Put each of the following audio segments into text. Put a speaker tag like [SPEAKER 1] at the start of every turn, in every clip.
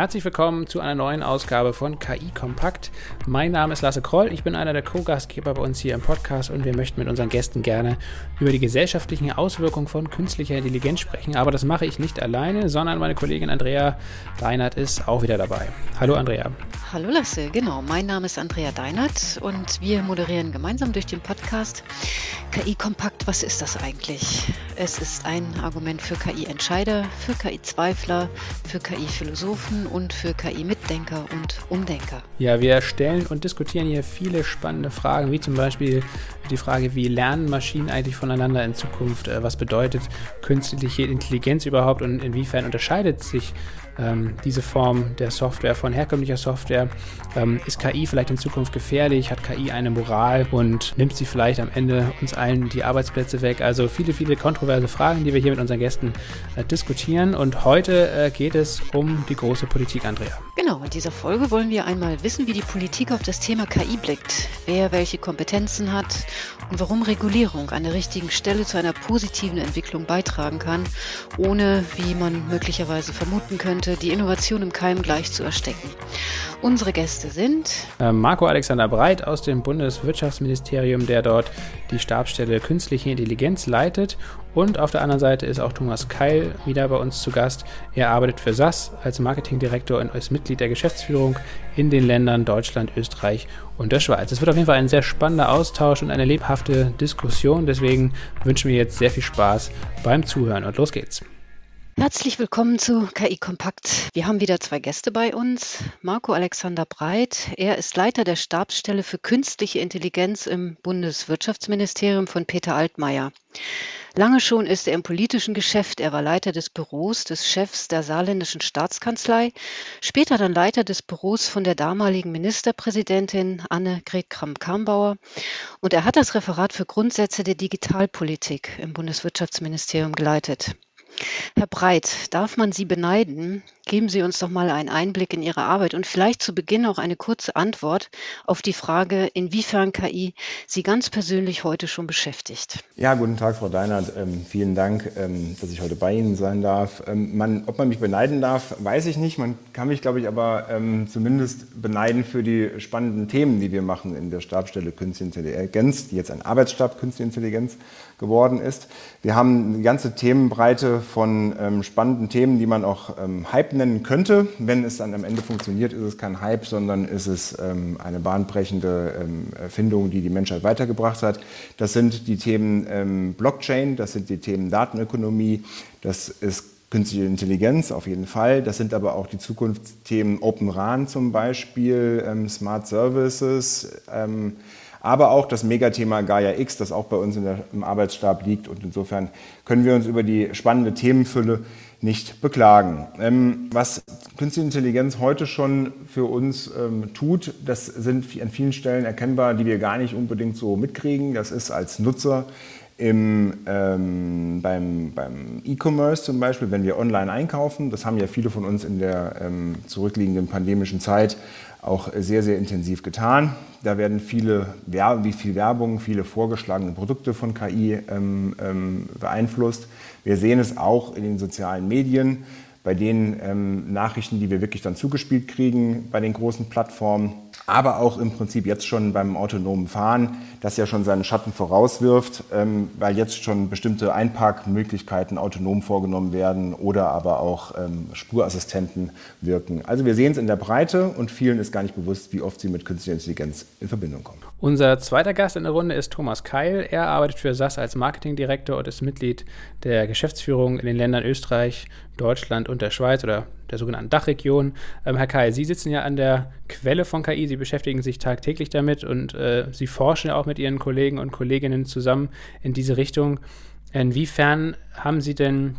[SPEAKER 1] Herzlich willkommen zu einer neuen Ausgabe von KI Kompakt. Mein Name ist Lasse Kroll, ich bin einer der Co-Gastgeber bei uns hier im Podcast und wir möchten mit unseren Gästen gerne über die gesellschaftlichen Auswirkungen von künstlicher Intelligenz sprechen. Aber das mache ich nicht alleine, sondern meine Kollegin Andrea Deinert ist auch wieder dabei. Hallo Andrea.
[SPEAKER 2] Hallo Lasse, genau. Mein Name ist Andrea Deinert und wir moderieren gemeinsam durch den Podcast KI Kompakt. Was ist das eigentlich? Es ist ein Argument für KI-Entscheider, für KI-Zweifler, für KI-Philosophen und für KI-Mitdenker und Umdenker.
[SPEAKER 1] Ja, wir stellen und diskutieren hier viele spannende Fragen, wie zum Beispiel die Frage, wie lernen Maschinen eigentlich voneinander in Zukunft? Äh, was bedeutet künstliche Intelligenz überhaupt und inwiefern unterscheidet sich ähm, diese Form der Software von herkömmlicher Software? Ähm, ist KI vielleicht in Zukunft gefährlich? Hat KI eine Moral und nimmt sie vielleicht am Ende uns allen die Arbeitsplätze weg? Also viele, viele kontroverse Fragen, die wir hier mit unseren Gästen äh, diskutieren. Und heute äh, geht es um die große Politik, Andrea.
[SPEAKER 2] Genau, in dieser Folge wollen wir einmal wissen, wie die Politik auf das Thema KI blickt, wer welche Kompetenzen hat und warum Regulierung an der richtigen Stelle zu einer positiven Entwicklung beitragen kann, ohne, wie man möglicherweise vermuten könnte, die Innovation im Keim gleich zu erstecken. Unsere Gäste sind
[SPEAKER 1] äh, Marco Alexander Breit aus dem Bundeswirtschaftsministerium, der dort die Stabsstelle Künstliche Intelligenz leitet. Und auf der anderen Seite ist auch Thomas Keil wieder bei uns zu Gast. Er arbeitet für SAS als Marketingdirektor und als Mitglied der Geschäftsführung in den Ländern Deutschland, Österreich und der Schweiz. Es wird auf jeden Fall ein sehr spannender Austausch und eine lebhafte Diskussion. Deswegen wünschen wir jetzt sehr viel Spaß beim Zuhören und los geht's.
[SPEAKER 2] Herzlich willkommen zu KI Kompakt. Wir haben wieder zwei Gäste bei uns. Marco Alexander Breit. Er ist Leiter der Stabsstelle für künstliche Intelligenz im Bundeswirtschaftsministerium von Peter Altmaier. Lange schon ist er im politischen Geschäft. Er war Leiter des Büros des Chefs der saarländischen Staatskanzlei, später dann Leiter des Büros von der damaligen Ministerpräsidentin Annegret Kramp-Karrenbauer. Und er hat das Referat für Grundsätze der Digitalpolitik im Bundeswirtschaftsministerium geleitet. Herr Breit, darf man Sie beneiden? Geben Sie uns doch mal einen Einblick in Ihre Arbeit und vielleicht zu Beginn auch eine kurze Antwort auf die Frage, inwiefern KI Sie ganz persönlich heute schon beschäftigt.
[SPEAKER 3] Ja, guten Tag, Frau Deinert. Ähm, vielen Dank, ähm, dass ich heute bei Ihnen sein darf. Ähm, man, ob man mich beneiden darf, weiß ich nicht. Man kann mich, glaube ich, aber ähm, zumindest beneiden für die spannenden Themen, die wir machen in der Stabstelle Künstliche Intelligenz, die jetzt ein Arbeitsstab Künstliche Intelligenz geworden ist. Wir haben eine ganze Themenbreite von ähm, spannenden Themen, die man auch ähm, Hype nennen könnte. Wenn es dann am Ende funktioniert, ist es kein Hype, sondern ist es ähm, eine bahnbrechende ähm, Erfindung, die die Menschheit weitergebracht hat. Das sind die Themen ähm, Blockchain, das sind die Themen Datenökonomie, das ist künstliche Intelligenz auf jeden Fall. Das sind aber auch die Zukunftsthemen Open RAN zum Beispiel, ähm, Smart Services aber auch das Megathema Gaia X, das auch bei uns der, im Arbeitsstab liegt. Und insofern können wir uns über die spannende Themenfülle nicht beklagen. Ähm, was Künstliche Intelligenz heute schon für uns ähm, tut, das sind an vielen Stellen erkennbar, die wir gar nicht unbedingt so mitkriegen. Das ist als Nutzer im, ähm, beim, beim E-Commerce zum Beispiel, wenn wir online einkaufen. Das haben ja viele von uns in der ähm, zurückliegenden pandemischen Zeit auch sehr, sehr intensiv getan. Da werden viele, wie viel Werbung, viele vorgeschlagene Produkte von KI ähm, ähm, beeinflusst. Wir sehen es auch in den sozialen Medien, bei den ähm, Nachrichten, die wir wirklich dann zugespielt kriegen, bei den großen Plattformen aber auch im Prinzip jetzt schon beim autonomen Fahren, das ja schon seinen Schatten vorauswirft, ähm, weil jetzt schon bestimmte Einparkmöglichkeiten autonom vorgenommen werden oder aber auch ähm, Spurassistenten wirken. Also wir sehen es in der Breite und vielen ist gar nicht bewusst, wie oft sie mit künstlicher Intelligenz in Verbindung kommen.
[SPEAKER 1] Unser zweiter Gast in der Runde ist Thomas Keil. Er arbeitet für SAS als Marketingdirektor und ist Mitglied der Geschäftsführung in den Ländern Österreich, Deutschland und der Schweiz oder der sogenannten Dachregion. Ähm, Herr Keil, Sie sitzen ja an der Quelle von KI, Sie beschäftigen sich tagtäglich damit und äh, Sie forschen ja auch mit Ihren Kollegen und Kolleginnen zusammen in diese Richtung. Inwiefern haben Sie denn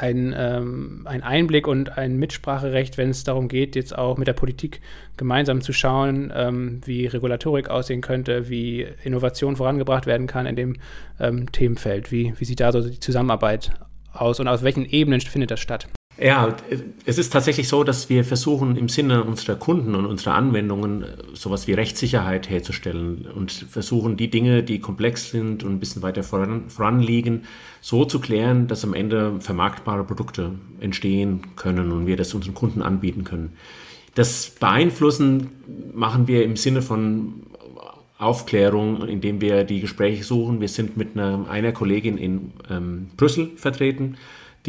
[SPEAKER 1] ein, ähm, ein Einblick und ein Mitspracherecht, wenn es darum geht, jetzt auch mit der Politik gemeinsam zu schauen, ähm, wie Regulatorik aussehen könnte, wie Innovation vorangebracht werden kann in dem ähm, Themenfeld. Wie, wie sieht da so die Zusammenarbeit aus und aus welchen Ebenen findet das statt?
[SPEAKER 4] Ja, es ist tatsächlich so, dass wir versuchen, im Sinne unserer Kunden und unserer Anwendungen sowas wie Rechtssicherheit herzustellen und versuchen, die Dinge, die komplex sind und ein bisschen weiter voran, voranliegen, so zu klären, dass am Ende vermarktbare Produkte entstehen können und wir das unseren Kunden anbieten können. Das Beeinflussen machen wir im Sinne von Aufklärung, indem wir die Gespräche suchen. Wir sind mit einer, einer Kollegin in ähm, Brüssel vertreten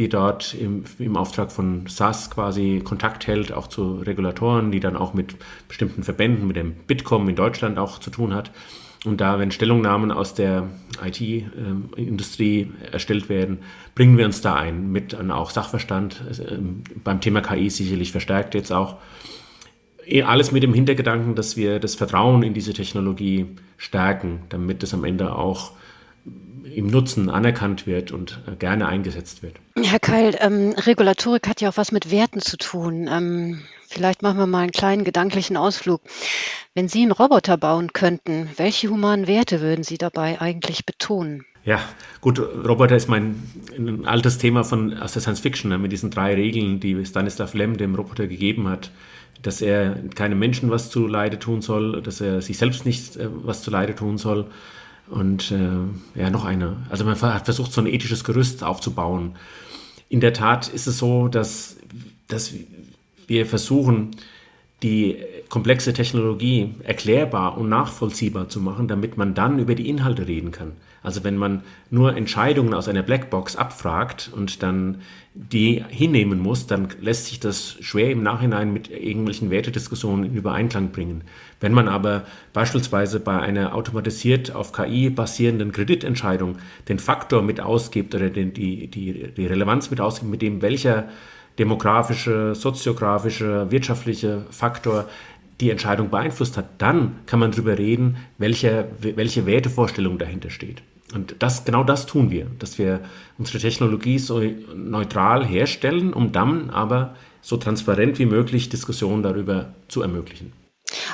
[SPEAKER 4] die dort im, im Auftrag von SAS quasi Kontakt hält, auch zu Regulatoren, die dann auch mit bestimmten Verbänden, mit dem Bitkom in Deutschland auch zu tun hat. Und da, wenn Stellungnahmen aus der IT-Industrie ähm, erstellt werden, bringen wir uns da ein, mit dann auch Sachverstand, äh, beim Thema KI sicherlich verstärkt jetzt auch. Eh, alles mit dem Hintergedanken, dass wir das Vertrauen in diese Technologie stärken, damit es am Ende auch im Nutzen anerkannt wird und äh, gerne eingesetzt wird.
[SPEAKER 2] Herr Keil, ähm, Regulatorik hat ja auch was mit Werten zu tun. Ähm, vielleicht machen wir mal einen kleinen gedanklichen Ausflug. Wenn Sie einen Roboter bauen könnten, welche humanen Werte würden Sie dabei eigentlich betonen?
[SPEAKER 4] Ja, gut, Roboter ist mein ein altes Thema von, aus der Science Fiction, ne, mit diesen drei Regeln, die Stanislav Lem dem Roboter gegeben hat dass er keinem Menschen was zu Leide tun soll, dass er sich selbst nicht äh, was zu Leide tun soll und äh, ja, noch eine. Also man hat versucht, so ein ethisches Gerüst aufzubauen. In der Tat ist es so, dass, dass wir versuchen, die komplexe Technologie erklärbar und nachvollziehbar zu machen, damit man dann über die Inhalte reden kann. Also wenn man nur Entscheidungen aus einer Blackbox abfragt und dann die hinnehmen muss, dann lässt sich das schwer im Nachhinein mit irgendwelchen Wertediskussionen in Übereinklang bringen. Wenn man aber beispielsweise bei einer automatisiert auf KI basierenden Kreditentscheidung den Faktor mit ausgibt oder den, die, die, die Relevanz mit ausgibt, mit dem welcher demografische, soziografische, wirtschaftliche Faktor die Entscheidung beeinflusst hat, dann kann man darüber reden, welche, welche Wertevorstellung dahinter steht. Und das, genau das tun wir, dass wir unsere Technologie so neutral herstellen, um dann aber so transparent wie möglich Diskussionen darüber zu ermöglichen.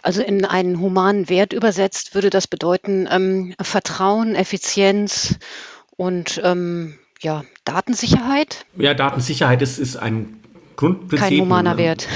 [SPEAKER 2] Also in einen humanen Wert übersetzt würde das bedeuten ähm, Vertrauen, Effizienz und ähm, ja, Datensicherheit?
[SPEAKER 4] Ja, Datensicherheit ist, ist ein Grundprinzip.
[SPEAKER 2] Kein humaner Wert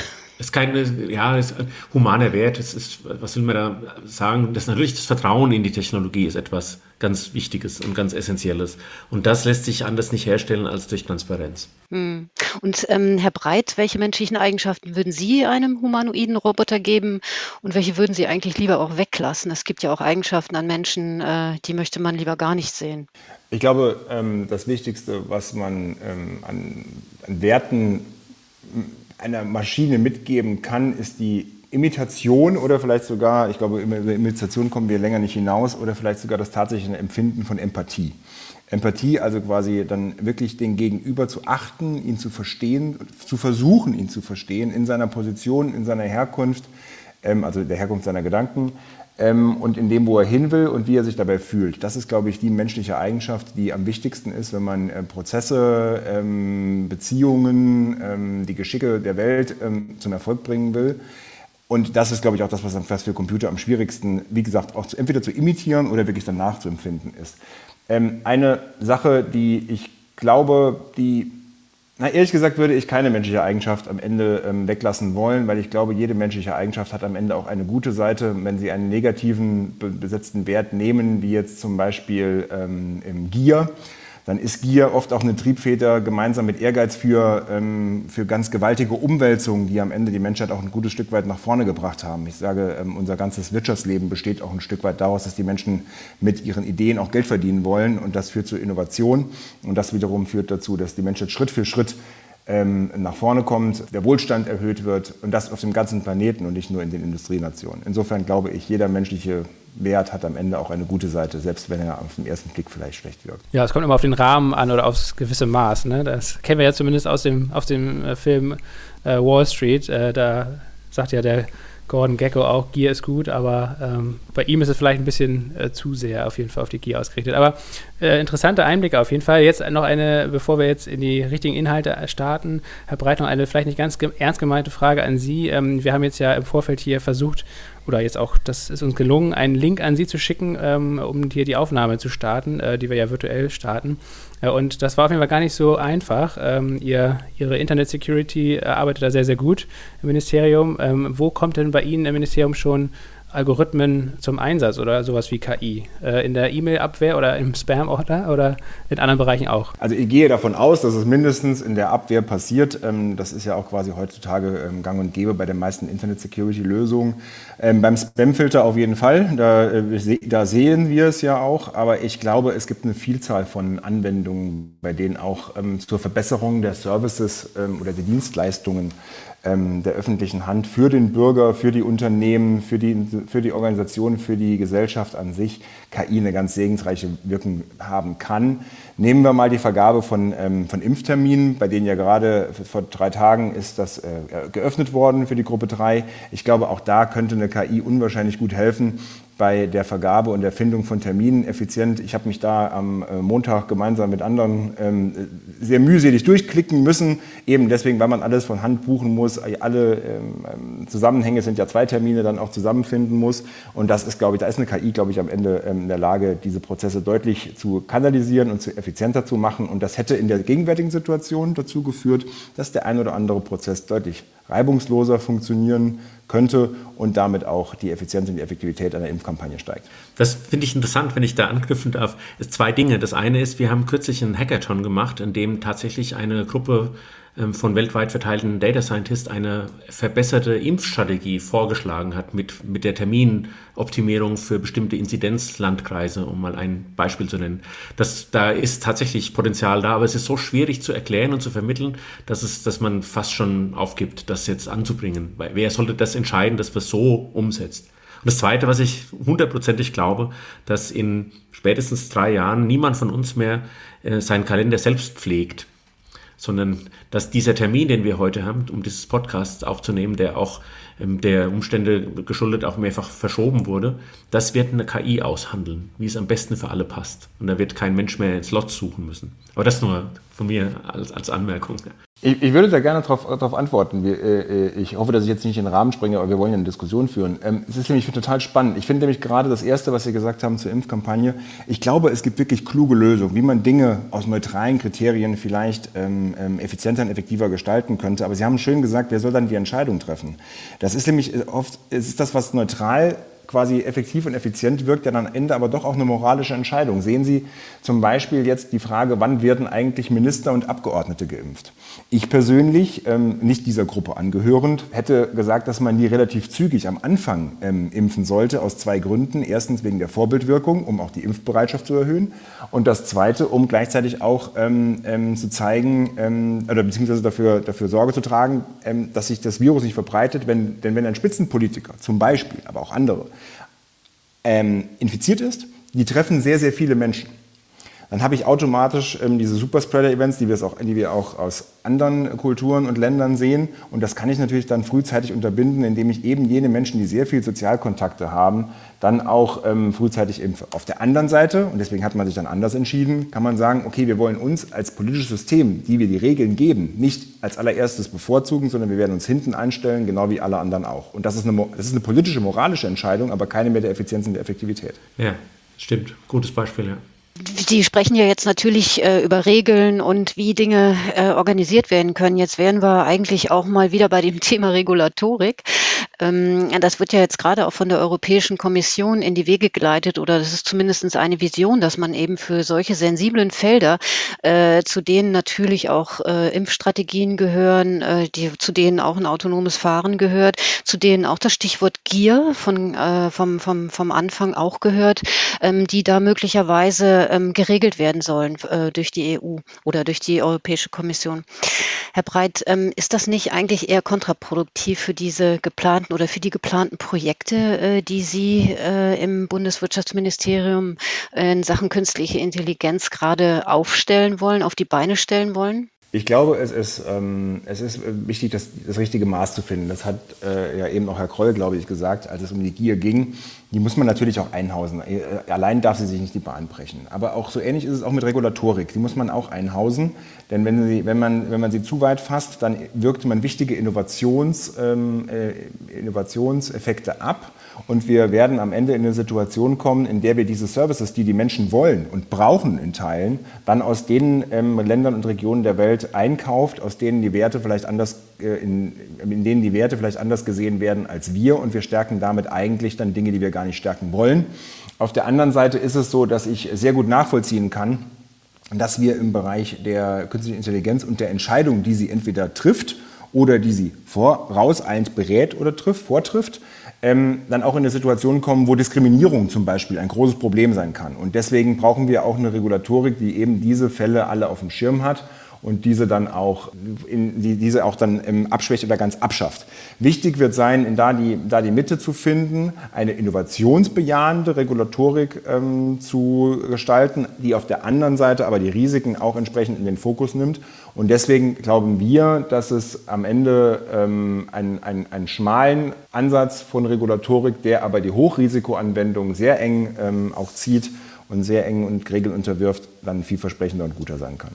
[SPEAKER 4] ist kein, ja, ist ein humaner Wert. Es ist, was will man da sagen? Das natürlich das Vertrauen in die Technologie ist etwas ganz Wichtiges und ganz Essentielles. Und das lässt sich anders nicht herstellen als durch Transparenz.
[SPEAKER 2] Hm. Und ähm, Herr Breit, welche menschlichen Eigenschaften würden Sie einem humanoiden Roboter geben und welche würden Sie eigentlich lieber auch weglassen? Es gibt ja auch Eigenschaften an Menschen, äh, die möchte man lieber gar nicht sehen.
[SPEAKER 3] Ich glaube, ähm, das Wichtigste, was man ähm, an, an Werten einer Maschine mitgeben kann, ist die Imitation oder vielleicht sogar, ich glaube, über Imitation kommen wir länger nicht hinaus, oder vielleicht sogar das tatsächliche Empfinden von Empathie. Empathie, also quasi dann wirklich den Gegenüber zu achten, ihn zu verstehen, zu versuchen, ihn zu verstehen, in seiner Position, in seiner Herkunft, ähm, also der Herkunft seiner Gedanken, ähm, und in dem, wo er hin will und wie er sich dabei fühlt. Das ist, glaube ich, die menschliche Eigenschaft, die am wichtigsten ist, wenn man äh, Prozesse, ähm, Beziehungen, ähm, die Geschicke der Welt ähm, zum Erfolg bringen will. Und das ist, glaube ich, auch das, was für Computer am schwierigsten, wie gesagt, auch zu, entweder zu imitieren oder wirklich dann nachzuempfinden ist. Ähm, eine Sache, die ich glaube, die na, ehrlich gesagt würde ich keine menschliche Eigenschaft am Ende ähm, weglassen wollen, weil ich glaube, jede menschliche Eigenschaft hat am Ende auch eine gute Seite. Wenn Sie einen negativen besetzten Wert nehmen, wie jetzt zum Beispiel ähm, im Gier, dann ist Gier oft auch eine Triebfeder gemeinsam mit Ehrgeiz für, ähm, für ganz gewaltige Umwälzungen, die am Ende die Menschheit auch ein gutes Stück weit nach vorne gebracht haben. Ich sage, ähm, unser ganzes Wirtschaftsleben besteht auch ein Stück weit daraus, dass die Menschen mit ihren Ideen auch Geld verdienen wollen und das führt zu Innovation und das wiederum führt dazu, dass die Menschheit Schritt für Schritt ähm, nach vorne kommt, der Wohlstand erhöht wird und das auf dem ganzen Planeten und nicht nur in den Industrienationen. Insofern glaube ich, jeder menschliche Wert hat am Ende auch eine gute Seite, selbst wenn er auf den ersten Blick vielleicht schlecht wirkt.
[SPEAKER 1] Ja, es kommt immer auf den Rahmen an oder aufs gewisse Maß. Ne? Das kennen wir ja zumindest aus dem, aus dem äh, Film äh, Wall Street. Äh, da sagt ja der Gordon Gecko auch, Gier ist gut, aber ähm, bei ihm ist es vielleicht ein bisschen äh, zu sehr auf jeden Fall auf die Gier ausgerichtet. Aber äh, interessante Einblicke auf jeden Fall. Jetzt noch eine, bevor wir jetzt in die richtigen Inhalte starten, Herr Breit, noch eine vielleicht nicht ganz ge ernst gemeinte Frage an Sie. Ähm, wir haben jetzt ja im Vorfeld hier versucht, oder jetzt auch, das ist uns gelungen, einen Link an Sie zu schicken, ähm, um hier die Aufnahme zu starten, äh, die wir ja virtuell starten. Äh, und das war auf jeden Fall gar nicht so einfach. Ähm, ihr, Ihre Internet Security äh, arbeitet da sehr, sehr gut im Ministerium. Ähm, wo kommt denn bei Ihnen im Ministerium schon Algorithmen zum Einsatz oder sowas wie KI? Äh, in der E-Mail-Abwehr oder im Spam-Order oder in anderen Bereichen auch?
[SPEAKER 3] Also ich gehe davon aus, dass es mindestens in der Abwehr passiert. Ähm, das ist ja auch quasi heutzutage ähm, gang und gäbe bei den meisten Internet-Security-Lösungen. Ähm, beim Spam-Filter auf jeden Fall, da, äh, da sehen wir es ja auch, aber ich glaube, es gibt eine Vielzahl von Anwendungen, bei denen auch zur Verbesserung der Services oder der Dienstleistungen ähm, der öffentlichen Hand für den Bürger, für die Unternehmen, für die, für die Organisation, für die Gesellschaft an sich KI eine ganz segensreiche Wirkung haben kann. Nehmen wir mal die Vergabe von, ähm, von Impfterminen, bei denen ja gerade vor drei Tagen ist das äh, geöffnet worden für die Gruppe 3. Ich glaube, auch da könnte eine KI unwahrscheinlich gut helfen, bei der Vergabe und der Findung von Terminen effizient. Ich habe mich da am äh, Montag gemeinsam mit anderen ähm, sehr mühselig durchklicken müssen, eben deswegen, weil man alles von Hand buchen muss. Alle ähm, ähm, Zusammenhänge sind ja zwei Termine, dann auch zusammenfinden muss. Und das ist, glaube ich, da ist eine KI, glaube ich, am Ende in der Lage, diese Prozesse deutlich zu kanalisieren und zu effizienter zu machen. Und das hätte in der gegenwärtigen Situation dazu geführt, dass der ein oder andere Prozess deutlich reibungsloser funktionieren könnte und damit auch die Effizienz und die Effektivität einer Impfkampagne steigt.
[SPEAKER 4] Das finde ich interessant, wenn ich da anknüpfen darf. Es zwei Dinge. Das eine ist, wir haben kürzlich einen Hackathon gemacht, in dem tatsächlich eine Gruppe von weltweit verteilten Data Scientists eine verbesserte Impfstrategie vorgeschlagen hat mit, mit der Terminoptimierung für bestimmte Inzidenzlandkreise, um mal ein Beispiel zu nennen. Das, da ist tatsächlich Potenzial da, aber es ist so schwierig zu erklären und zu vermitteln, dass, es, dass man fast schon aufgibt, das jetzt anzubringen. Weil wer sollte das entscheiden, dass es so umsetzt? Und das Zweite, was ich hundertprozentig glaube, dass in spätestens drei Jahren niemand von uns mehr äh, seinen Kalender selbst pflegt sondern dass dieser Termin, den wir heute haben, um dieses Podcast aufzunehmen, der auch ähm, der Umstände geschuldet auch mehrfach verschoben wurde, das wird eine KI aushandeln, wie es am besten für alle passt. Und da wird kein Mensch mehr ins Lot suchen müssen. Aber das nur von mir als, als Anmerkung.
[SPEAKER 3] Ich, ich, würde da gerne darauf antworten. Wir, äh, äh, ich hoffe, dass ich jetzt nicht in den Rahmen springe, aber wir wollen ja eine Diskussion führen. Ähm, es ist nämlich total spannend. Ich finde nämlich gerade das Erste, was Sie gesagt haben zur Impfkampagne, ich glaube, es gibt wirklich kluge Lösungen, wie man Dinge aus neutralen Kriterien vielleicht ähm, ähm, effizienter und effektiver gestalten könnte. Aber Sie haben schön gesagt, wer soll dann die Entscheidung treffen? Das ist nämlich äh, oft, es ist das, was neutral quasi effektiv und effizient wirkt, ja dann am Ende aber doch auch eine moralische Entscheidung. Sehen Sie zum Beispiel jetzt die Frage, wann werden eigentlich Minister und Abgeordnete geimpft? Ich persönlich, ähm, nicht dieser Gruppe angehörend, hätte gesagt, dass man die relativ zügig am Anfang ähm, impfen sollte, aus zwei Gründen. Erstens wegen der Vorbildwirkung, um auch die Impfbereitschaft zu erhöhen. Und das Zweite, um gleichzeitig auch ähm, ähm zu zeigen, ähm, oder beziehungsweise dafür, dafür Sorge zu tragen, ähm, dass sich das Virus nicht verbreitet. Wenn, denn wenn ein Spitzenpolitiker zum Beispiel, aber auch andere, infiziert ist, die treffen sehr, sehr viele Menschen. Dann habe ich automatisch ähm, diese Superspreader-Events, die, die wir auch aus anderen Kulturen und Ländern sehen. Und das kann ich natürlich dann frühzeitig unterbinden, indem ich eben jene Menschen, die sehr viel Sozialkontakte haben, dann auch ähm, frühzeitig impfe. Auf der anderen Seite, und deswegen hat man sich dann anders entschieden, kann man sagen, okay, wir wollen uns als politisches System, die wir die Regeln geben, nicht als allererstes bevorzugen, sondern wir werden uns hinten einstellen, genau wie alle anderen auch. Und das ist eine, das ist eine politische, moralische Entscheidung, aber keine mehr der Effizienz und der Effektivität.
[SPEAKER 4] Ja, stimmt. Gutes Beispiel, ja.
[SPEAKER 2] Sie sprechen ja jetzt natürlich äh, über Regeln und wie Dinge äh, organisiert werden können. Jetzt wären wir eigentlich auch mal wieder bei dem Thema Regulatorik. Ähm, das wird ja jetzt gerade auch von der Europäischen Kommission in die Wege geleitet oder das ist zumindest eine Vision, dass man eben für solche sensiblen Felder, äh, zu denen natürlich auch äh, Impfstrategien gehören, äh, die, zu denen auch ein autonomes Fahren gehört, zu denen auch das Stichwort Gier von, äh, vom, vom, vom Anfang auch gehört, ähm, die da möglicherweise ähm, geregelt werden sollen äh, durch die EU oder durch die Europäische Kommission. Herr Breit, ähm, ist das nicht eigentlich eher kontraproduktiv für diese geplanten oder für die geplanten Projekte, äh, die Sie äh, im Bundeswirtschaftsministerium in Sachen künstliche Intelligenz gerade aufstellen wollen, auf die Beine stellen wollen?
[SPEAKER 3] Ich glaube, es ist, ähm, es ist wichtig, das, das richtige Maß zu finden. Das hat äh, ja eben auch Herr Kroll, glaube ich, gesagt, als es um die Gier ging. Die muss man natürlich auch einhausen. Äh, allein darf sie sich nicht die Bahn brechen. Aber auch so ähnlich ist es auch mit Regulatorik. Die muss man auch einhausen. Denn wenn, sie, wenn, man, wenn man sie zu weit fasst, dann wirkt man wichtige Innovations, ähm, äh, Innovationseffekte ab und wir werden am Ende in eine Situation kommen, in der wir diese Services, die die Menschen wollen und brauchen in Teilen, dann aus den ähm, Ländern und Regionen der Welt einkauft, aus denen die Werte vielleicht anders, äh, in, in denen die Werte vielleicht anders gesehen werden als wir und wir stärken damit eigentlich dann Dinge, die wir gar nicht stärken wollen. Auf der anderen Seite ist es so, dass ich sehr gut nachvollziehen kann, dass wir im Bereich der künstlichen Intelligenz und der Entscheidung, die sie entweder trifft oder die sie vorauseilend berät oder trifft, vortrifft, ähm, dann auch in eine Situation kommen, wo Diskriminierung zum Beispiel ein großes Problem sein kann. Und deswegen brauchen wir auch eine Regulatorik, die eben diese Fälle alle auf dem Schirm hat und diese dann auch, in, die, diese auch dann ähm, abschwächt oder ganz abschafft. Wichtig wird sein, in da, die, da die Mitte zu finden, eine innovationsbejahende Regulatorik ähm, zu gestalten, die auf der anderen Seite aber die Risiken auch entsprechend in den Fokus nimmt. Und deswegen glauben wir, dass es am Ende ähm, einen, einen, schmalen Ansatz von Regulatorik, der aber die Hochrisikoanwendung sehr eng ähm, auch zieht und sehr eng und Regeln unterwirft, dann vielversprechender und guter sein kann.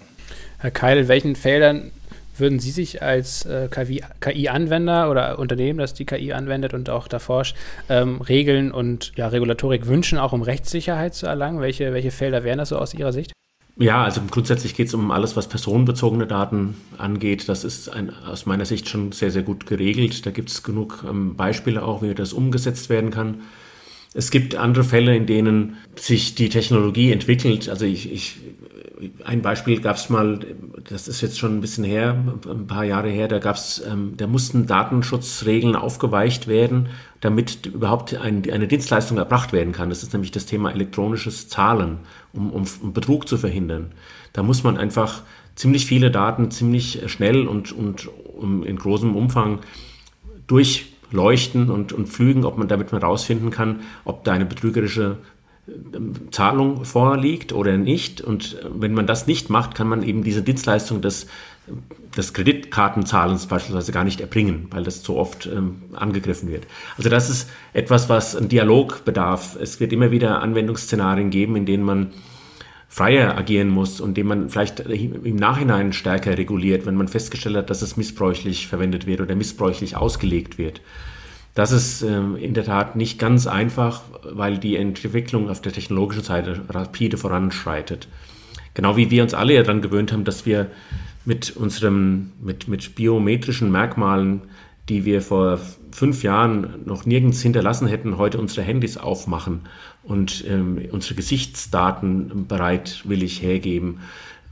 [SPEAKER 1] Herr Keil, in welchen Feldern würden Sie sich als äh, KI-Anwender oder Unternehmen, das die KI anwendet und auch da forscht, ähm, Regeln und ja, Regulatorik wünschen, auch um Rechtssicherheit zu erlangen? Welche, welche Felder wären das so aus Ihrer Sicht?
[SPEAKER 4] Ja, also grundsätzlich geht es um alles, was personenbezogene Daten angeht. Das ist ein, aus meiner Sicht schon sehr, sehr gut geregelt. Da gibt es genug ähm, Beispiele auch, wie das umgesetzt werden kann. Es gibt andere Fälle, in denen sich die Technologie entwickelt. Also ich, ich ein Beispiel gab es mal, das ist jetzt schon ein bisschen her, ein paar Jahre her, da gab's, ähm, da mussten Datenschutzregeln aufgeweicht werden, damit überhaupt ein, eine Dienstleistung erbracht werden kann. Das ist nämlich das Thema elektronisches Zahlen, um, um Betrug zu verhindern. Da muss man einfach ziemlich viele Daten ziemlich schnell und, und um, in großem Umfang durchleuchten und, und pflügen, ob man damit mal rausfinden kann, ob da eine betrügerische Zahlung vorliegt oder nicht. Und wenn man das nicht macht, kann man eben diese Dienstleistung des, des Kreditkartenzahlens beispielsweise gar nicht erbringen, weil das so oft ähm, angegriffen wird. Also das ist etwas, was ein Dialog bedarf. Es wird immer wieder Anwendungsszenarien geben, in denen man freier agieren muss und dem man vielleicht im Nachhinein stärker reguliert, wenn man festgestellt hat, dass es missbräuchlich verwendet wird oder missbräuchlich ausgelegt wird. Das ist ähm, in der Tat nicht ganz einfach, weil die Entwicklung auf der technologischen Seite rapide voranschreitet. Genau wie wir uns alle ja daran gewöhnt haben, dass wir mit unserem, mit, mit biometrischen Merkmalen, die wir vor fünf Jahren noch nirgends hinterlassen hätten, heute unsere Handys aufmachen und ähm, unsere Gesichtsdaten bereitwillig hergeben,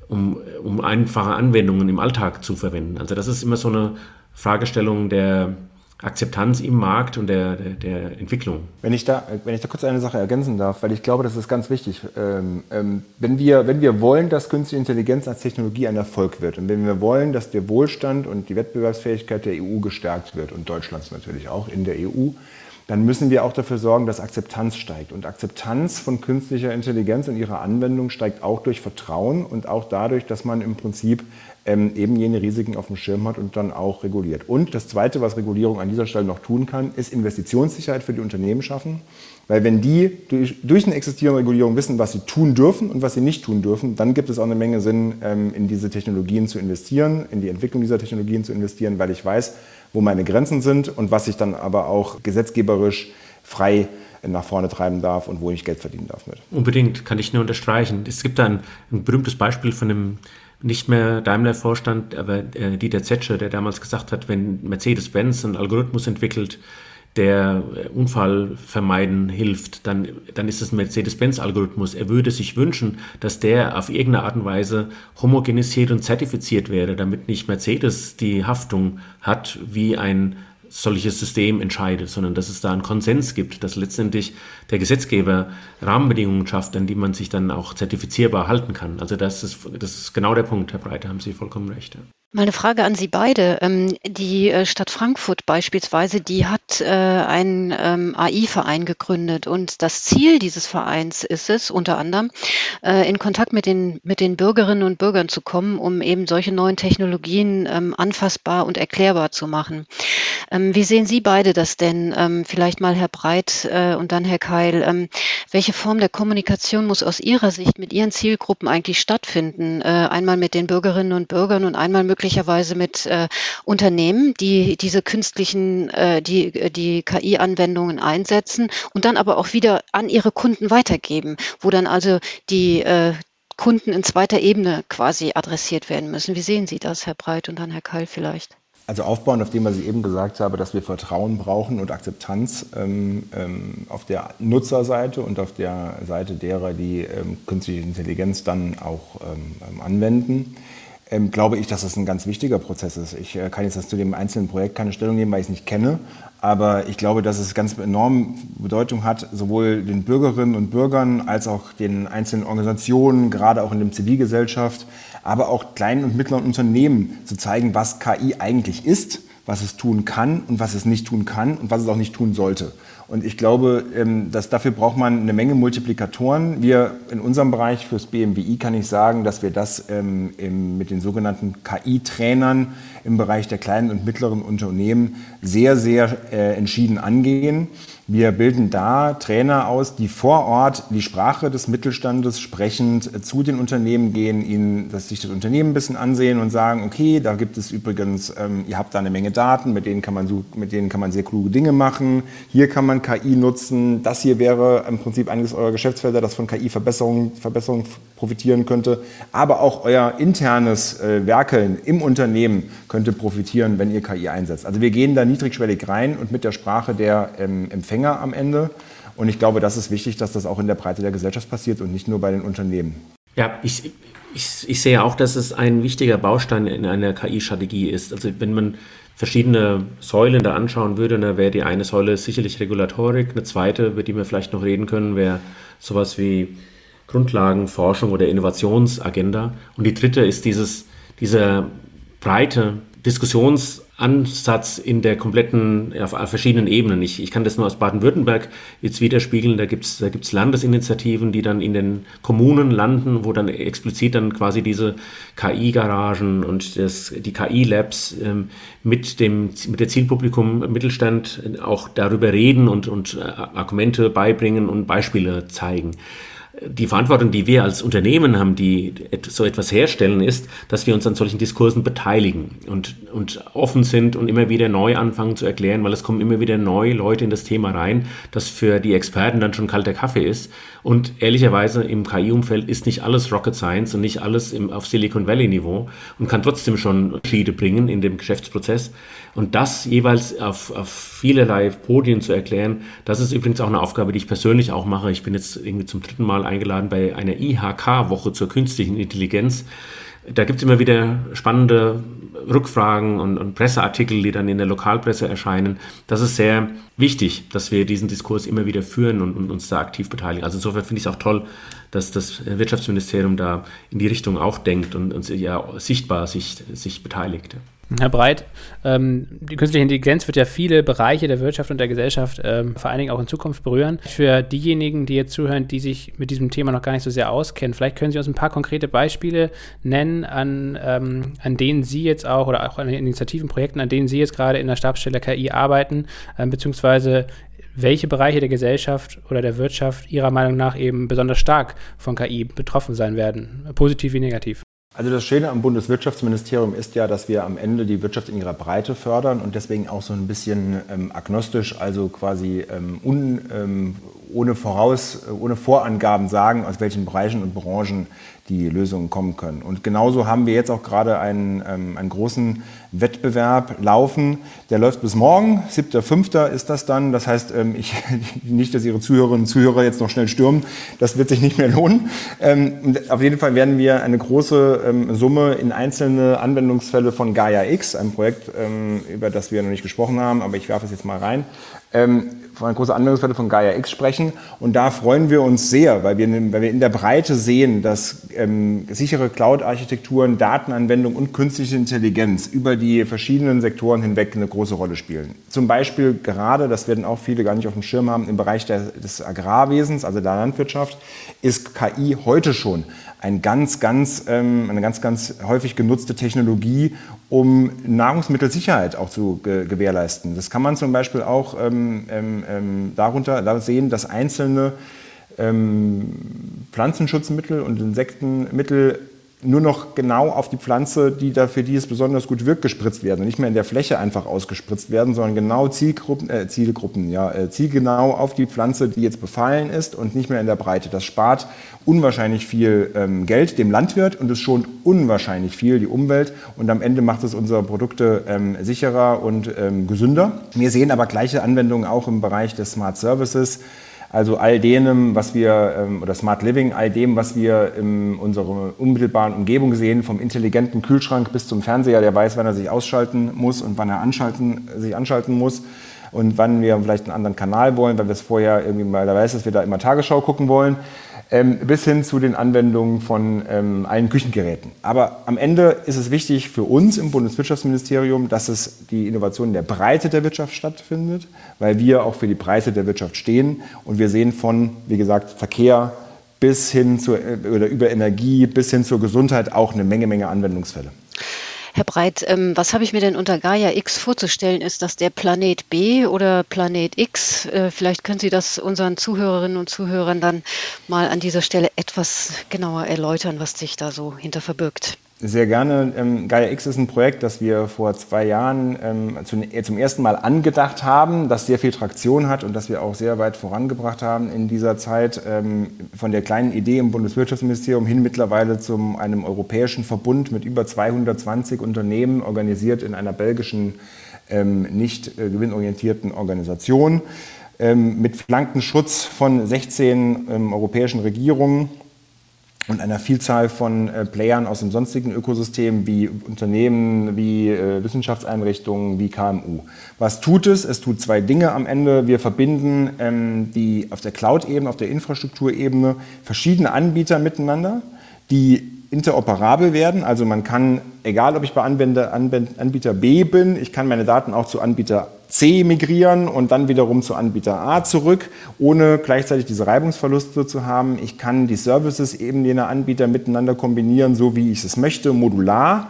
[SPEAKER 4] um, um einfache Anwendungen im Alltag zu verwenden. Also das ist immer so eine Fragestellung der, Akzeptanz im Markt und der, der, der, Entwicklung.
[SPEAKER 3] Wenn ich, da, wenn ich da kurz eine Sache ergänzen darf, weil ich glaube, das ist ganz wichtig. Ähm, ähm, wenn, wir, wenn wir wollen, dass künstliche Intelligenz als Technologie ein Erfolg wird und wenn wir wollen, dass der Wohlstand und die Wettbewerbsfähigkeit der EU gestärkt wird und Deutschlands natürlich auch in der EU, dann müssen wir auch dafür sorgen, dass Akzeptanz steigt. Und Akzeptanz von künstlicher Intelligenz und ihrer Anwendung steigt auch durch Vertrauen und auch dadurch, dass man im Prinzip ähm, eben jene Risiken auf dem Schirm hat und dann auch reguliert. Und das Zweite, was Regulierung an dieser Stelle noch tun kann, ist Investitionssicherheit für die Unternehmen schaffen. Weil wenn die durch, durch eine existierende Regulierung wissen, was sie tun dürfen und was sie nicht tun dürfen, dann gibt es auch eine Menge Sinn, ähm, in diese Technologien zu investieren, in die Entwicklung dieser Technologien zu investieren, weil ich weiß, wo meine Grenzen sind und was ich dann aber auch gesetzgeberisch frei nach vorne treiben darf und wo ich Geld verdienen darf mit.
[SPEAKER 4] Unbedingt, kann ich nur unterstreichen. Es gibt da ein, ein berühmtes Beispiel von einem nicht mehr Daimler-Vorstand, aber äh, Dieter Zetsche, der damals gesagt hat, wenn Mercedes-Benz einen Algorithmus entwickelt, der äh, Unfall vermeiden hilft, dann, dann ist es Mercedes-Benz-Algorithmus. Er würde sich wünschen, dass der auf irgendeine Art und Weise homogenisiert und zertifiziert wäre, damit nicht Mercedes die Haftung hat wie ein solches System entscheidet, sondern dass es da einen Konsens gibt, dass letztendlich der Gesetzgeber Rahmenbedingungen schafft, an die man sich dann auch zertifizierbar halten kann. Also das ist, das ist genau der Punkt, Herr Breiter, haben Sie vollkommen recht.
[SPEAKER 2] Meine Frage an Sie beide. Ähm, die äh, Stadt Frankfurt beispielsweise, die hat äh, einen ähm, AI-Verein gegründet und das Ziel dieses Vereins ist es, unter anderem äh, in Kontakt mit den, mit den Bürgerinnen und Bürgern zu kommen, um eben solche neuen Technologien ähm, anfassbar und erklärbar zu machen. Wie sehen Sie beide das denn? Vielleicht mal Herr Breit und dann Herr Keil. Welche Form der Kommunikation muss aus Ihrer Sicht mit Ihren Zielgruppen eigentlich stattfinden? Einmal mit den Bürgerinnen und Bürgern und einmal möglicherweise möglicherweise mit äh, Unternehmen, die diese künstlichen, äh, die, die KI-Anwendungen einsetzen und dann aber auch wieder an ihre Kunden weitergeben, wo dann also die äh, Kunden in zweiter Ebene quasi adressiert werden müssen. Wie sehen Sie das, Herr Breit und dann Herr Keil vielleicht?
[SPEAKER 3] Also aufbauen auf dem, was ich eben gesagt habe, dass wir Vertrauen brauchen und Akzeptanz ähm, ähm, auf der Nutzerseite und auf der Seite derer, die ähm, künstliche Intelligenz dann auch ähm, anwenden ähm, glaube ich, dass das ein ganz wichtiger Prozess ist. Ich äh, kann jetzt zu dem einzelnen Projekt keine Stellung nehmen, weil ich es nicht kenne. Aber ich glaube, dass es ganz enorm Bedeutung hat, sowohl den Bürgerinnen und Bürgern als auch den einzelnen Organisationen, gerade auch in der Zivilgesellschaft, aber auch kleinen und mittleren Unternehmen zu zeigen, was KI eigentlich ist, was es tun kann und was es nicht tun kann und was es auch nicht tun sollte. Und ich glaube, ähm, dass dafür braucht man eine Menge Multiplikatoren. Wir in unserem Bereich fürs BMWI kann ich sagen, dass wir das ähm, mit den sogenannten KI-Trainern im Bereich der kleinen und mittleren Unternehmen sehr, sehr äh, entschieden angehen. Wir bilden da Trainer aus, die vor Ort die Sprache des Mittelstandes sprechend zu den Unternehmen gehen, ihnen dass sich das Unternehmen ein bisschen ansehen und sagen, okay, da gibt es übrigens, ähm, ihr habt da eine Menge Daten, mit denen, kann man so, mit denen kann man sehr kluge Dinge machen. Hier kann man KI nutzen. Das hier wäre im Prinzip eines eurer Geschäftsfelder, das von KI-Verbesserungen Verbesserung profitieren könnte. Aber auch euer internes äh, Werkeln im Unternehmen könnte profitieren, wenn ihr KI einsetzt. Also wir gehen da niedrigschwellig rein und mit der Sprache der ähm, Empfänger Empfänger am Ende. Und ich glaube, das ist wichtig, dass das auch in der Breite der Gesellschaft passiert und nicht nur bei den Unternehmen.
[SPEAKER 4] Ja, ich, ich, ich sehe auch, dass es ein wichtiger Baustein in einer KI-Strategie ist. Also wenn man verschiedene Säulen da anschauen würde, dann wäre die eine Säule sicherlich Regulatorik, eine zweite, über die wir vielleicht noch reden können, wäre sowas wie Grundlagenforschung oder Innovationsagenda. Und die dritte ist dieses, dieser breite Diskussions- Ansatz in der kompletten, auf verschiedenen Ebenen. Ich, ich kann das nur aus Baden-Württemberg jetzt widerspiegeln. Da gibt es da gibt's Landesinitiativen, die dann in den Kommunen landen, wo dann explizit dann quasi diese KI-Garagen und das, die KI-Labs ähm, mit, dem, mit der Zielpublikum Mittelstand auch darüber reden und, und äh, Argumente beibringen und Beispiele zeigen die Verantwortung, die wir als Unternehmen haben, die so etwas herstellen, ist, dass wir uns an solchen Diskursen beteiligen und, und offen sind und immer wieder neu anfangen zu erklären, weil es kommen immer wieder neue Leute in das Thema rein, das für die Experten dann schon kalter Kaffee ist. Und ehrlicherweise im KI-Umfeld ist nicht alles Rocket Science und nicht alles im, auf Silicon Valley-Niveau und kann trotzdem schon Schiede bringen in dem Geschäftsprozess. Und das jeweils auf, auf vielerlei Podien zu erklären, das ist übrigens auch eine Aufgabe, die ich persönlich auch mache. Ich bin jetzt irgendwie zum dritten Mal eingeladen bei einer IHK-Woche zur künstlichen Intelligenz. Da gibt es immer wieder spannende Rückfragen und, und, Presseartikel, die dann in der Lokalpresse erscheinen. Das ist sehr wichtig, dass wir diesen Diskurs immer wieder führen und, und uns da aktiv beteiligen. Also insofern finde ich es auch toll, dass das Wirtschaftsministerium da in die Richtung auch denkt und, und ja sichtbar sich, sich beteiligt.
[SPEAKER 1] Herr Breit, ähm, die künstliche Intelligenz wird ja viele Bereiche der Wirtschaft und der Gesellschaft ähm, vor allen Dingen auch in Zukunft berühren. Für diejenigen, die jetzt zuhören, die sich mit diesem Thema noch gar nicht so sehr auskennen, vielleicht können Sie uns ein paar konkrete Beispiele nennen, an, ähm, an denen Sie jetzt auch oder auch an Initiativen, Projekten, an denen Sie jetzt gerade in der Stabsstelle KI arbeiten, ähm, beziehungsweise welche Bereiche der Gesellschaft oder der Wirtschaft Ihrer Meinung nach eben besonders stark von KI betroffen sein werden, positiv wie negativ?
[SPEAKER 3] Also das Schöne am Bundeswirtschaftsministerium ist ja, dass wir am Ende die Wirtschaft in ihrer Breite fördern und deswegen auch so ein bisschen ähm, agnostisch, also quasi ähm, un, ähm, ohne Voraus, ohne Vorangaben sagen, aus welchen Bereichen und Branchen die Lösungen kommen können. Und genauso haben wir jetzt auch gerade einen, ähm, einen großen Wettbewerb laufen. Der läuft bis morgen, 7.5. ist das dann. Das heißt, ähm, ich, nicht, dass Ihre Zuhörerinnen und Zuhörer jetzt noch schnell stürmen. Das wird sich nicht mehr lohnen. Ähm, auf jeden Fall werden wir eine große ähm, Summe in einzelne Anwendungsfälle von Gaia X, einem Projekt, ähm, über das wir noch nicht gesprochen haben, aber ich werfe es jetzt mal rein, ähm, von einer großen Anwendungsfälle von Gaia X sprechen. Und da freuen wir uns sehr, weil wir, weil wir in der Breite sehen, dass ähm, sichere Cloud-Architekturen, Datenanwendung und künstliche Intelligenz über die verschiedenen Sektoren hinweg eine große Rolle spielen. Zum Beispiel gerade, das werden auch viele gar nicht auf dem Schirm haben, im Bereich der, des Agrarwesens, also der Landwirtschaft, ist KI heute schon ein ganz, ganz, ähm, eine ganz, ganz häufig genutzte Technologie, um Nahrungsmittelsicherheit auch zu ge gewährleisten. Das kann man zum Beispiel auch ähm, ähm, ähm darunter da sehen, dass einzelne ähm, Pflanzenschutzmittel und Insektenmittel nur noch genau auf die Pflanze, die da für die es besonders gut wirkt, gespritzt werden. Und nicht mehr in der Fläche einfach ausgespritzt werden, sondern genau Zielgruppen, äh, Zielgruppen, ja, äh, zielgenau auf die Pflanze, die jetzt befallen ist und nicht mehr in der Breite. Das spart unwahrscheinlich viel ähm, Geld dem Landwirt und es schont unwahrscheinlich viel die Umwelt und am Ende macht es unsere Produkte ähm, sicherer und ähm, gesünder. Wir sehen aber gleiche Anwendungen auch im Bereich des Smart Services. Also all dem, was wir, ähm, oder Smart Living, all dem, was wir in unserer unmittelbaren Umgebung sehen, vom intelligenten Kühlschrank bis zum Fernseher, der weiß, wann er sich ausschalten muss und wann er anschalten, sich anschalten muss und wann wir vielleicht einen anderen Kanal wollen, weil wir es vorher irgendwie mal, da weiß, dass wir da immer Tagesschau gucken wollen ähm, bis hin zu den Anwendungen von ähm, allen Küchengeräten. Aber am Ende ist es wichtig für uns im Bundeswirtschaftsministerium, dass es die Innovation in der Breite der Wirtschaft stattfindet, weil wir auch für die Breite der Wirtschaft stehen. Und wir sehen von, wie gesagt, Verkehr bis hin zur, äh, oder über Energie bis hin zur Gesundheit auch eine Menge, Menge Anwendungsfälle.
[SPEAKER 2] Herr Breit, ähm, was habe ich mir denn unter Gaia X vorzustellen? Ist das der Planet B oder Planet X? Äh, vielleicht können Sie das unseren Zuhörerinnen und Zuhörern dann mal an dieser Stelle etwas genauer erläutern, was sich da so hinter verbirgt.
[SPEAKER 3] Sehr gerne. Ähm, Gaia X ist ein Projekt, das wir vor zwei Jahren ähm, äh, zum ersten Mal angedacht haben, das sehr viel Traktion hat und das wir auch sehr weit vorangebracht haben in dieser Zeit. Ähm, von der kleinen Idee im Bundeswirtschaftsministerium hin mittlerweile zu einem europäischen Verbund mit über 220 Unternehmen, organisiert in einer belgischen, nicht äh, gewinnorientierten Organisation, mit Flankenschutz von 16 europäischen Regierungen und einer Vielzahl von äh, Playern aus dem sonstigen Ökosystem wie Unternehmen, wie äh, Wissenschaftseinrichtungen, wie KMU. Was tut es? Es tut zwei Dinge am Ende. Wir verbinden ähm, die auf der Cloud-Ebene, auf der Infrastrukturebene verschiedene Anbieter miteinander, die interoperabel werden. Also man kann, egal ob ich bei Anbieter B bin, ich kann meine Daten auch zu Anbieter C migrieren und dann wiederum zu Anbieter A zurück, ohne gleichzeitig diese Reibungsverluste zu haben. Ich kann die Services eben jener Anbieter miteinander kombinieren, so wie ich es möchte, modular.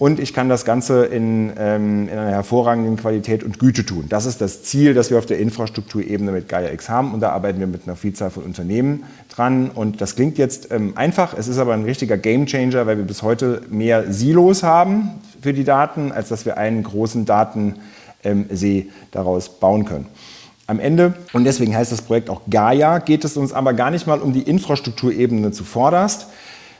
[SPEAKER 3] Und ich kann das Ganze in, ähm, in einer hervorragenden Qualität und Güte tun. Das ist das Ziel, das wir auf der Infrastrukturebene mit Gaia X haben. Und da arbeiten wir mit einer Vielzahl von Unternehmen dran. Und das klingt jetzt ähm, einfach, es ist aber ein richtiger Gamechanger, weil wir bis heute mehr Silos haben für die Daten, als dass wir einen großen Daten ähm, See daraus bauen können. Am Ende, und deswegen heißt das Projekt auch Gaia, geht es uns aber gar nicht mal um die Infrastrukturebene zuvorderst,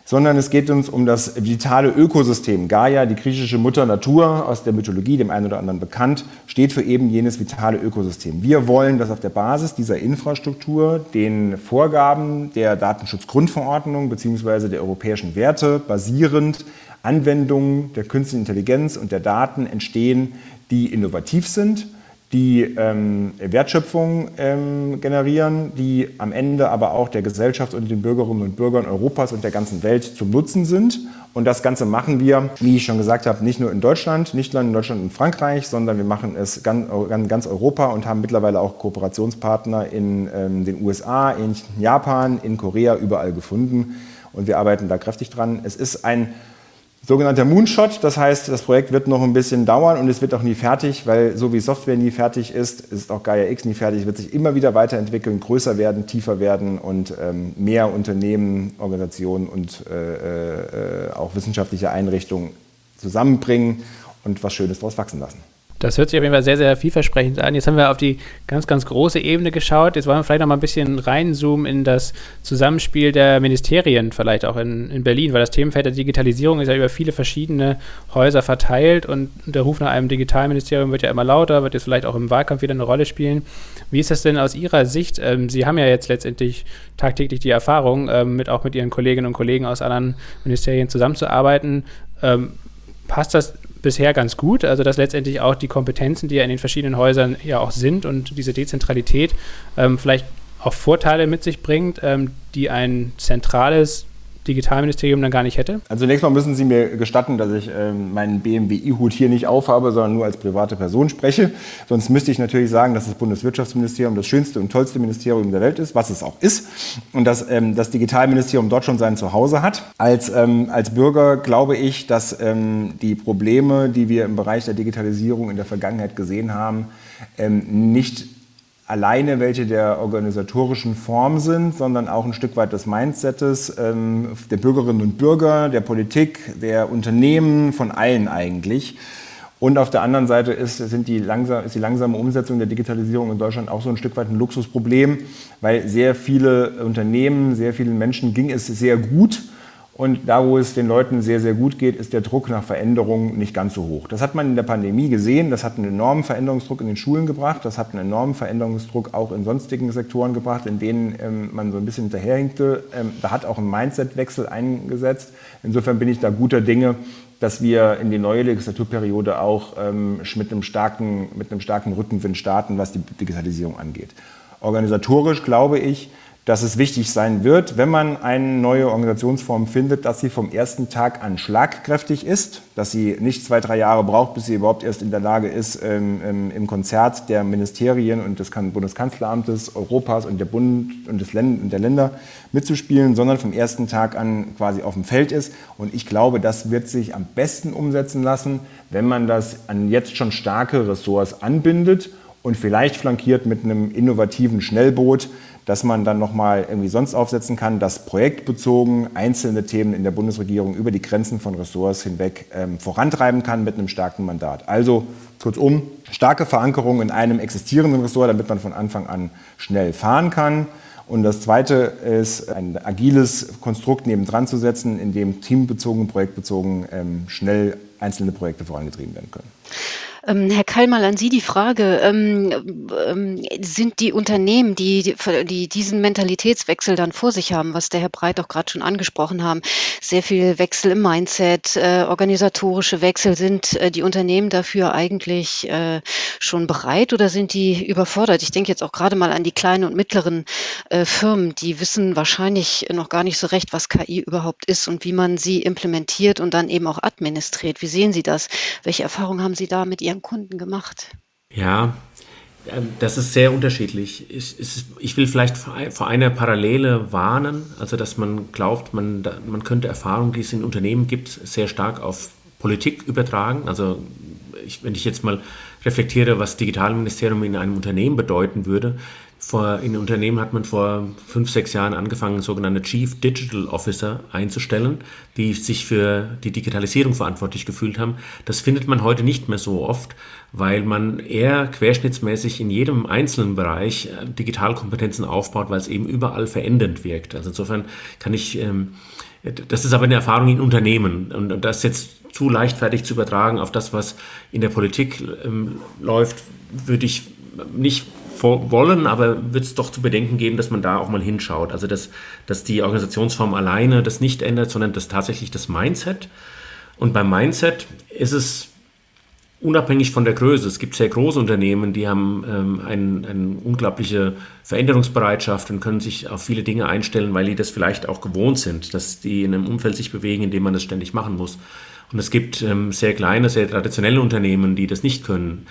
[SPEAKER 3] sondern es geht uns um das vitale Ökosystem. Gaia, die griechische Mutter Natur aus der Mythologie, dem einen oder anderen bekannt, steht für eben jenes vitale Ökosystem. Wir wollen, dass auf der Basis dieser Infrastruktur den Vorgaben der Datenschutzgrundverordnung bzw. der europäischen Werte basierend Anwendungen der künstlichen Intelligenz und der Daten entstehen, die innovativ sind, die ähm, Wertschöpfung ähm, generieren, die am Ende aber auch der Gesellschaft und den Bürgerinnen und Bürgern Europas und der ganzen Welt zum Nutzen sind. Und das Ganze machen wir, wie ich schon gesagt habe, nicht nur in Deutschland, nicht nur in Deutschland und Frankreich, sondern wir machen es ganz, ganz Europa und haben mittlerweile auch Kooperationspartner in ähm, den USA, in Japan, in Korea, überall gefunden. Und wir arbeiten da kräftig dran. Es ist ein sogenannter Moonshot. Das heißt, das Projekt wird noch ein bisschen dauern und es wird auch nie fertig, weil so wie Software nie fertig ist, ist auch Gaia X nie fertig, wird sich immer wieder weiterentwickeln, größer werden, tiefer werden und ähm, mehr Unternehmen, Organisationen und äh, äh, auch wissenschaftliche Einrichtungen zusammenbringen und was Schönes daraus wachsen lassen.
[SPEAKER 1] Das hört sich auf jeden Fall sehr, sehr vielversprechend an. Jetzt haben wir auf die ganz, ganz große Ebene geschaut. Jetzt wollen wir vielleicht noch mal ein bisschen reinzoomen in das Zusammenspiel der Ministerien, vielleicht auch in, in Berlin, weil das Themenfeld der Digitalisierung ist ja über viele verschiedene Häuser verteilt und der Ruf nach einem Digitalministerium wird ja immer lauter, wird jetzt vielleicht auch im Wahlkampf wieder eine Rolle spielen. Wie ist das denn aus Ihrer Sicht? Ähm, Sie haben ja jetzt letztendlich tagtäglich die Erfahrung, ähm, mit auch mit Ihren Kolleginnen und Kollegen aus anderen Ministerien zusammenzuarbeiten. Ähm, passt das bisher ganz gut. Also dass letztendlich auch die Kompetenzen, die ja in den verschiedenen Häusern ja auch sind und diese Dezentralität ähm, vielleicht auch Vorteile mit sich bringt, ähm, die ein zentrales Digitalministerium dann gar nicht hätte?
[SPEAKER 3] Also zunächst mal müssen Sie mir gestatten, dass ich ähm, meinen BMWI-Hut hier nicht aufhabe, sondern nur als private Person spreche. Sonst müsste ich natürlich sagen, dass das Bundeswirtschaftsministerium das schönste und tollste Ministerium der Welt ist, was es auch ist. Und dass ähm, das Digitalministerium dort schon sein Zuhause hat. Als, ähm, als Bürger glaube ich, dass ähm, die Probleme, die wir im Bereich der Digitalisierung in der Vergangenheit gesehen haben, ähm, nicht alleine welche der organisatorischen Form sind, sondern auch ein Stück weit des Mindsets ähm, der Bürgerinnen und Bürger, der Politik, der Unternehmen, von allen eigentlich. Und auf der anderen Seite ist, sind die langsam, ist die langsame Umsetzung der Digitalisierung in Deutschland auch so ein Stück weit ein Luxusproblem, weil sehr viele Unternehmen, sehr vielen Menschen ging es sehr gut und da, wo es den Leuten sehr, sehr gut geht, ist der Druck nach Veränderungen nicht ganz so hoch. Das hat man in der Pandemie gesehen. Das hat einen enormen Veränderungsdruck in den Schulen gebracht. Das hat einen enormen Veränderungsdruck auch in sonstigen Sektoren gebracht, in denen ähm, man so ein bisschen hinterherhinkte. Ähm, da hat auch ein Mindset-Wechsel eingesetzt. Insofern bin ich da guter Dinge, dass wir in die neue Legislaturperiode auch ähm, mit, einem starken, mit einem starken Rückenwind starten, was die Digitalisierung angeht. Organisatorisch glaube ich, dass es wichtig sein wird, wenn man eine neue Organisationsform findet, dass sie vom ersten Tag an schlagkräftig ist, dass sie nicht zwei, drei Jahre braucht, bis sie überhaupt erst in der Lage ist, ähm, im Konzert der Ministerien und des Bundeskanzleramtes, Europas und der Bund und des Länd der Länder mitzuspielen, sondern vom ersten Tag an quasi auf dem Feld ist. Und ich glaube, das wird sich am besten umsetzen lassen, wenn man das an jetzt schon starke Ressorts anbindet und vielleicht flankiert mit einem innovativen Schnellboot, dass man dann nochmal irgendwie sonst aufsetzen kann, dass projektbezogen einzelne Themen in der Bundesregierung über die Grenzen von Ressorts hinweg ähm, vorantreiben kann mit einem starken Mandat. Also kurzum, starke Verankerung in einem existierenden Ressort, damit man von Anfang an schnell fahren kann. Und das Zweite ist, ein agiles Konstrukt nebendran zu setzen, in dem teambezogen, projektbezogen ähm, schnell einzelne Projekte vorangetrieben werden können.
[SPEAKER 2] Ähm, Herr Keil, mal an Sie die Frage. Ähm, ähm, sind die Unternehmen, die, die diesen Mentalitätswechsel dann vor sich haben, was der Herr Breit auch gerade schon angesprochen haben, sehr viel Wechsel im Mindset, äh, organisatorische Wechsel, sind äh, die Unternehmen dafür eigentlich äh, schon bereit oder sind die überfordert? Ich denke jetzt auch gerade mal an die kleinen und mittleren äh, Firmen, die wissen wahrscheinlich noch gar nicht so recht, was KI überhaupt ist und wie man sie implementiert und dann eben auch administriert. Wie sehen Sie das? Welche Erfahrungen haben Sie da mit Ihren Ihren Kunden gemacht?
[SPEAKER 4] Ja, ähm, das ist sehr unterschiedlich. Ich, will vielleicht vor einer Parallele warnen, also dass man glaubt, man, man könnte Erfahrungen, die es in Unternehmen gibt, sehr stark auf Politik übertragen. Also ich, wenn ich jetzt mal reflektiere, was Digitalministerium in einem Unternehmen bedeuten würde, vor, in Unternehmen hat man vor fünf, sechs Jahren angefangen, sogenannte Chief Digital Officer einzustellen, die sich für die Digitalisierung verantwortlich gefühlt haben. Das findet man heute nicht mehr so oft, weil man eher querschnittsmäßig in jedem einzelnen Bereich äh, Digitalkompetenzen aufbaut, weil es eben überall verändernd wirkt. Also insofern kann ich, ähm, das ist aber eine Erfahrung in Unternehmen und das jetzt zu leichtfertig zu übertragen auf das, was in der Politik ähm, läuft, würde ich nicht wollen, aber wird es doch zu bedenken geben, dass man da auch mal hinschaut. Also dass, dass die Organisationsform alleine das nicht ändert, sondern das tatsächlich das Mindset. Und beim Mindset ist es unabhängig von der Größe. Es gibt sehr große Unternehmen, die haben ähm, eine ein unglaubliche Veränderungsbereitschaft und können sich auf viele Dinge einstellen, weil die das vielleicht auch gewohnt sind, dass die in einem Umfeld sich bewegen, in dem man das ständig machen muss. Und es gibt ähm, sehr kleine, sehr traditionelle Unternehmen, die das nicht können.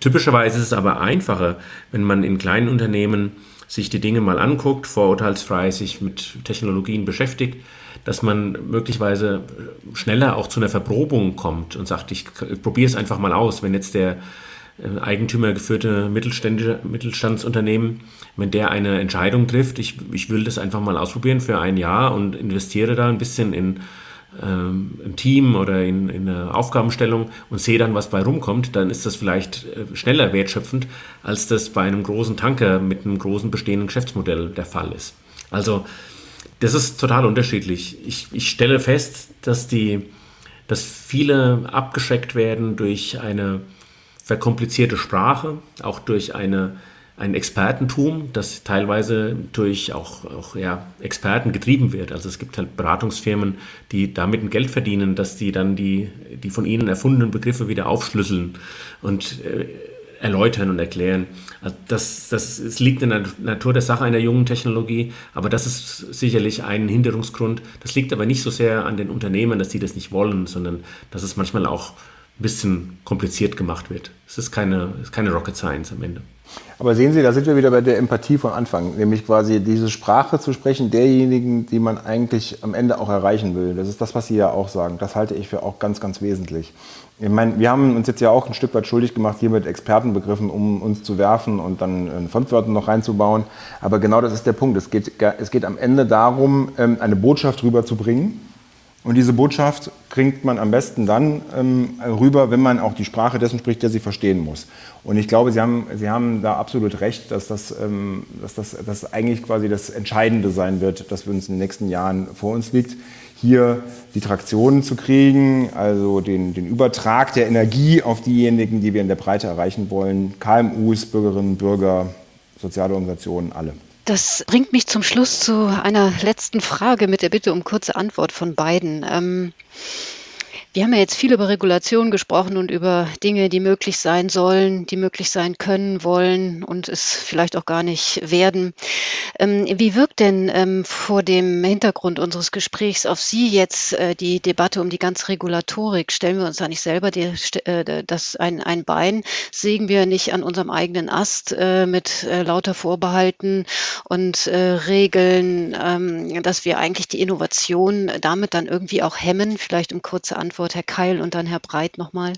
[SPEAKER 4] Typischerweise ist es aber einfacher, wenn man in kleinen Unternehmen sich die Dinge mal anguckt, vorurteilsfrei sich mit Technologien beschäftigt, dass man möglicherweise schneller auch zu einer Verprobung kommt und sagt, ich probiere es einfach mal aus. Wenn jetzt der äh, Eigentümer geführte Mittelstandsunternehmen, wenn der eine Entscheidung trifft, ich, ich will das einfach mal ausprobieren für ein Jahr und investiere da ein bisschen in ähm, ein Team oder in, in eine Aufgabenstellung und sehe dann, was bei rumkommt, dann ist das vielleicht äh, schneller wertschöpfend, als das bei einem großen Tanker mit einem großen bestehenden Geschäftsmodell der Fall ist. Also das ist total unterschiedlich. Ich, ich stelle fest, dass, die, dass viele abgeschreckt werden durch eine verkomplizierte Sprache, auch durch eine ein Expertentum, das teilweise durch auch, auch ja, Experten getrieben wird. Also es gibt halt Beratungsfirmen, die damit ein Geld verdienen, dass die dann die, die von ihnen erfundenen Begriffe wieder aufschlüsseln und äh, erläutern und erklären. Also das, das, es liegt in der Natur der Sache einer jungen Technologie, aber das ist sicherlich ein Hinderungsgrund. Das liegt aber nicht so sehr an den Unternehmen, dass sie das nicht wollen, sondern dass es manchmal auch ein bisschen kompliziert gemacht wird. Es ist keine, ist keine Rocket Science am Ende.
[SPEAKER 3] Aber sehen Sie, da sind wir wieder bei der Empathie von Anfang, nämlich quasi diese Sprache zu sprechen derjenigen, die man eigentlich am Ende auch erreichen will. Das ist das, was Sie ja auch sagen. Das halte ich für auch ganz, ganz wesentlich. Ich meine, wir haben uns jetzt ja auch ein Stück weit schuldig gemacht hier mit Expertenbegriffen, um uns zu werfen und dann Fremdwörter noch reinzubauen. Aber genau das ist der Punkt. Es geht, es geht am Ende darum, ähm, eine Botschaft rüberzubringen und diese Botschaft kriegt man am besten dann ähm, rüber, wenn man auch die Sprache dessen spricht, der sie verstehen muss. Und ich glaube, Sie haben, sie haben da absolut recht, dass das, ähm, dass das dass eigentlich quasi das Entscheidende sein wird, dass wir uns in den nächsten Jahren vor uns liegt, hier die Traktion zu kriegen, also den, den Übertrag der Energie auf diejenigen, die wir in der Breite erreichen wollen, KMUs, Bürgerinnen, Bürger, soziale Organisationen, alle.
[SPEAKER 2] Das bringt mich zum Schluss zu einer letzten Frage mit der Bitte um kurze Antwort von beiden. Ähm, wir haben ja jetzt viel über Regulation gesprochen und über Dinge, die möglich sein sollen, die möglich sein können, wollen und es vielleicht auch gar nicht werden. Ähm, wie wirkt denn ähm, vor dem Hintergrund unseres Gesprächs auf Sie jetzt äh, die Debatte um die ganze Regulatorik? Stellen wir uns da nicht selber äh, das ein, ein Bein? Sägen wir nicht an unserem eigenen Ast äh, mit lauter Vorbehalten und Regeln, ähm, dass wir eigentlich die Innovation damit dann irgendwie auch hemmen? Vielleicht um kurze Antwort Antwort, Herr Keil und dann Herr Breit nochmal.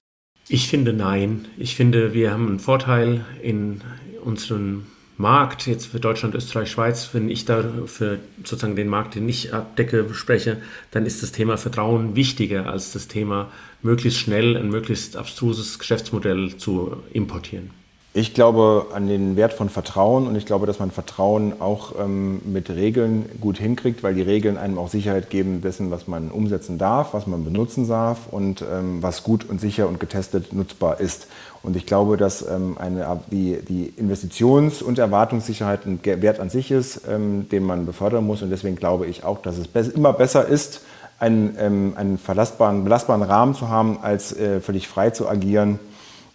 [SPEAKER 4] Ich finde nein. Ich finde, wir haben einen Vorteil in unserem Markt, jetzt für Deutschland, Österreich, Schweiz, wenn ich da für sozusagen den Markt, den ich abdecke, spreche, dann ist das Thema Vertrauen wichtiger als das Thema, möglichst schnell ein möglichst abstruses Geschäftsmodell zu importieren.
[SPEAKER 3] Ich glaube an den Wert von Vertrauen und ich glaube, dass man Vertrauen auch ähm, mit Regeln gut hinkriegt, weil die Regeln einem auch Sicherheit geben dessen, was man umsetzen darf, was man benutzen darf und ähm, was gut und sicher und getestet nutzbar ist. Und ich glaube, dass ähm, eine, die, die Investitions- und Erwartungssicherheit ein Wert an sich ist, ähm, den man befördern muss. Und deswegen glaube ich auch, dass es be immer besser ist, einen, ähm, einen verlastbaren, belastbaren Rahmen zu haben, als äh, völlig frei zu agieren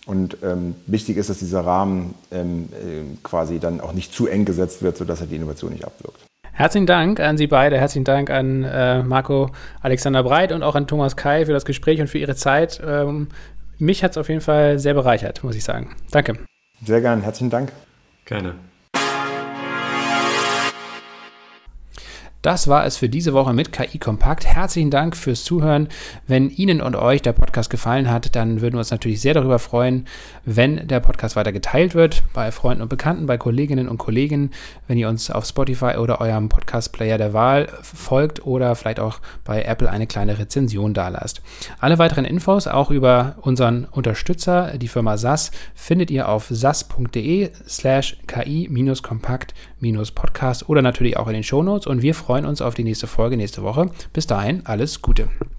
[SPEAKER 3] und ähm, wichtig ist, dass dieser Rahmen ähm, äh, quasi dann auch nicht zu eng gesetzt wird, sodass er die Innovation nicht abwirkt.
[SPEAKER 1] Herzlichen Dank an Sie beide. Herzlichen Dank an äh, Marco Alexander Breit und auch an Thomas Kai für das Gespräch und für Ihre Zeit. Ähm, mich hat es auf jeden Fall sehr bereichert, muss ich sagen. Danke.
[SPEAKER 3] Sehr gern. Herzlichen Dank.
[SPEAKER 4] Gerne.
[SPEAKER 1] Das war es für diese Woche mit KI Kompakt. Herzlichen Dank fürs Zuhören. Wenn Ihnen und euch der Podcast gefallen hat, dann würden wir uns natürlich sehr darüber freuen, wenn der Podcast weiter geteilt wird bei Freunden und Bekannten, bei Kolleginnen und Kollegen, wenn ihr uns auf Spotify oder eurem Podcast-Player der Wahl folgt oder vielleicht auch bei Apple eine kleine Rezension dalasst. Alle weiteren Infos, auch über unseren Unterstützer, die Firma SAS, findet ihr auf sas.de slash ki-kompakt-podcast oder natürlich auch in den Shownotes und wir freuen uns auf die nächste Folge nächste Woche. Bis dahin, alles Gute.